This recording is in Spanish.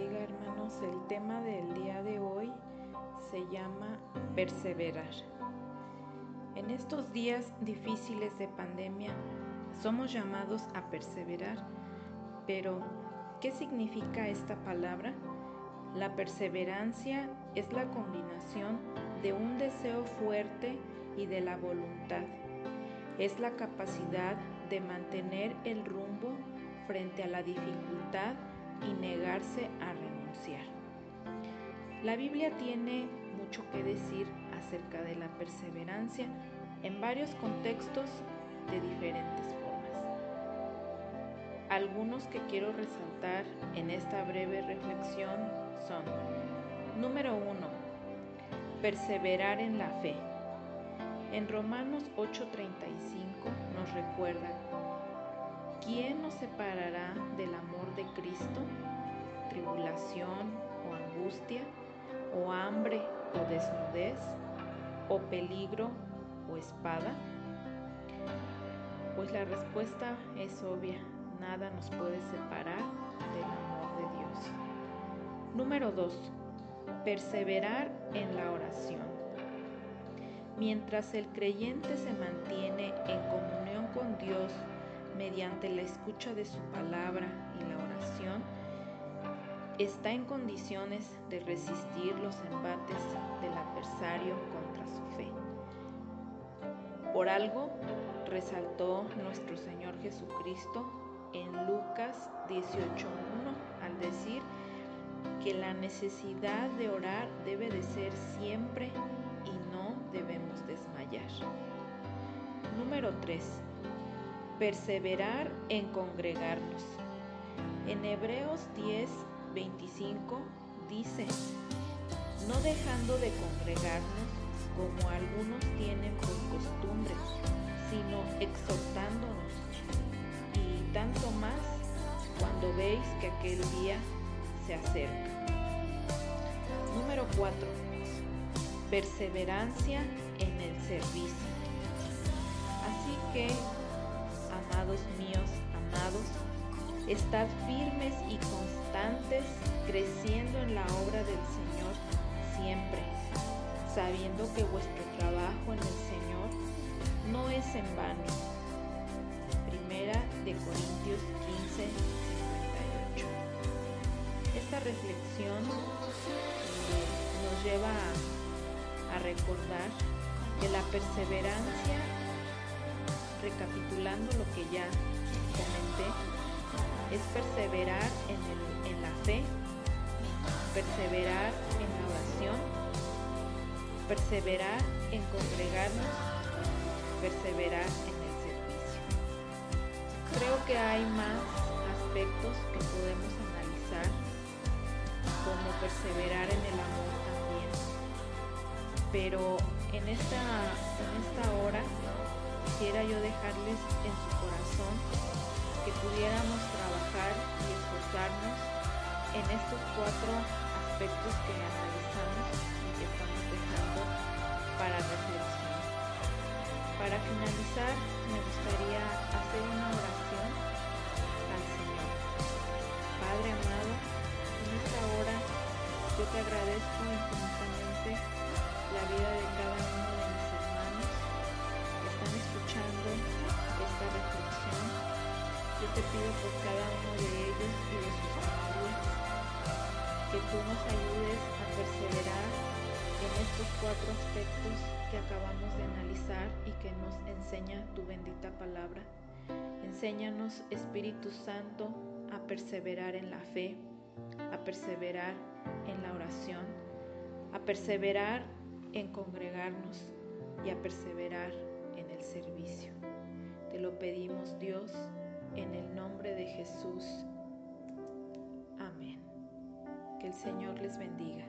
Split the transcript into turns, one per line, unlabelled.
bendiga hermanos. El tema del día de hoy se llama perseverar. En estos días difíciles de pandemia somos llamados a perseverar, pero ¿qué significa esta palabra? La perseverancia es la combinación de un deseo fuerte y de la voluntad. Es la capacidad de mantener el rumbo frente a la dificultad y negarse a renunciar. La Biblia tiene mucho que decir acerca de la perseverancia en varios contextos de diferentes formas. Algunos que quiero resaltar en esta breve reflexión son, número uno, perseverar en la fe. En Romanos 8:35 nos recuerda ¿Quién nos separará del amor? ¿Tribulación o angustia? ¿O hambre o desnudez? ¿O peligro o espada? Pues la respuesta es obvia, nada nos puede separar del amor de Dios. Número 2. Perseverar en la oración. Mientras el creyente se mantiene en comunión con Dios mediante la escucha de su palabra y la oración, está en condiciones de resistir los embates del adversario contra su fe. Por algo resaltó nuestro Señor Jesucristo en Lucas 18.1 al decir que la necesidad de orar debe de ser siempre y no debemos desmayar. Número 3 perseverar en congregarnos. En Hebreos 10, 25 dice, no dejando de congregarnos como algunos tienen por costumbre, sino exhortándonos, y tanto más cuando veis que aquel día se acerca. Número 4. Perseverancia en el servicio. Así que amados estad firmes y constantes, creciendo en la obra del Señor siempre, sabiendo que vuestro trabajo en el Señor no es en vano. Primera de Corintios 15, 58. Esta reflexión eh, nos lleva a, a recordar que la perseverancia recapitulando lo que ya comenté, es perseverar en, la fe, perseverar en la oración, perseverar en congregarnos, perseverar en el servicio. Creo que hay más aspectos que podemos analizar, como perseverar en el amor también. Pero en esta, en esta hora quisiera yo dejarles en su corazón que pudiéramos y esforzarnos en estos cuatro aspectos que analizamos y que estamos dejando para reflexión. Para finalizar, me gustaría hacer una oración al Señor. Padre amado, en esta hora yo te agradezco infinitamente la vida de cada uno de mis te pido por cada uno de ellos y de sus familias que tú nos ayudes a perseverar en estos cuatro aspectos que acabamos de analizar y que nos enseña tu bendita palabra. Enséñanos, Espíritu Santo, a perseverar en la fe, a perseverar en la oración, a perseverar en congregarnos y a perseverar en el servicio. Te lo pedimos Dios en el nombre de Jesús. Amén. Que el Señor les bendiga.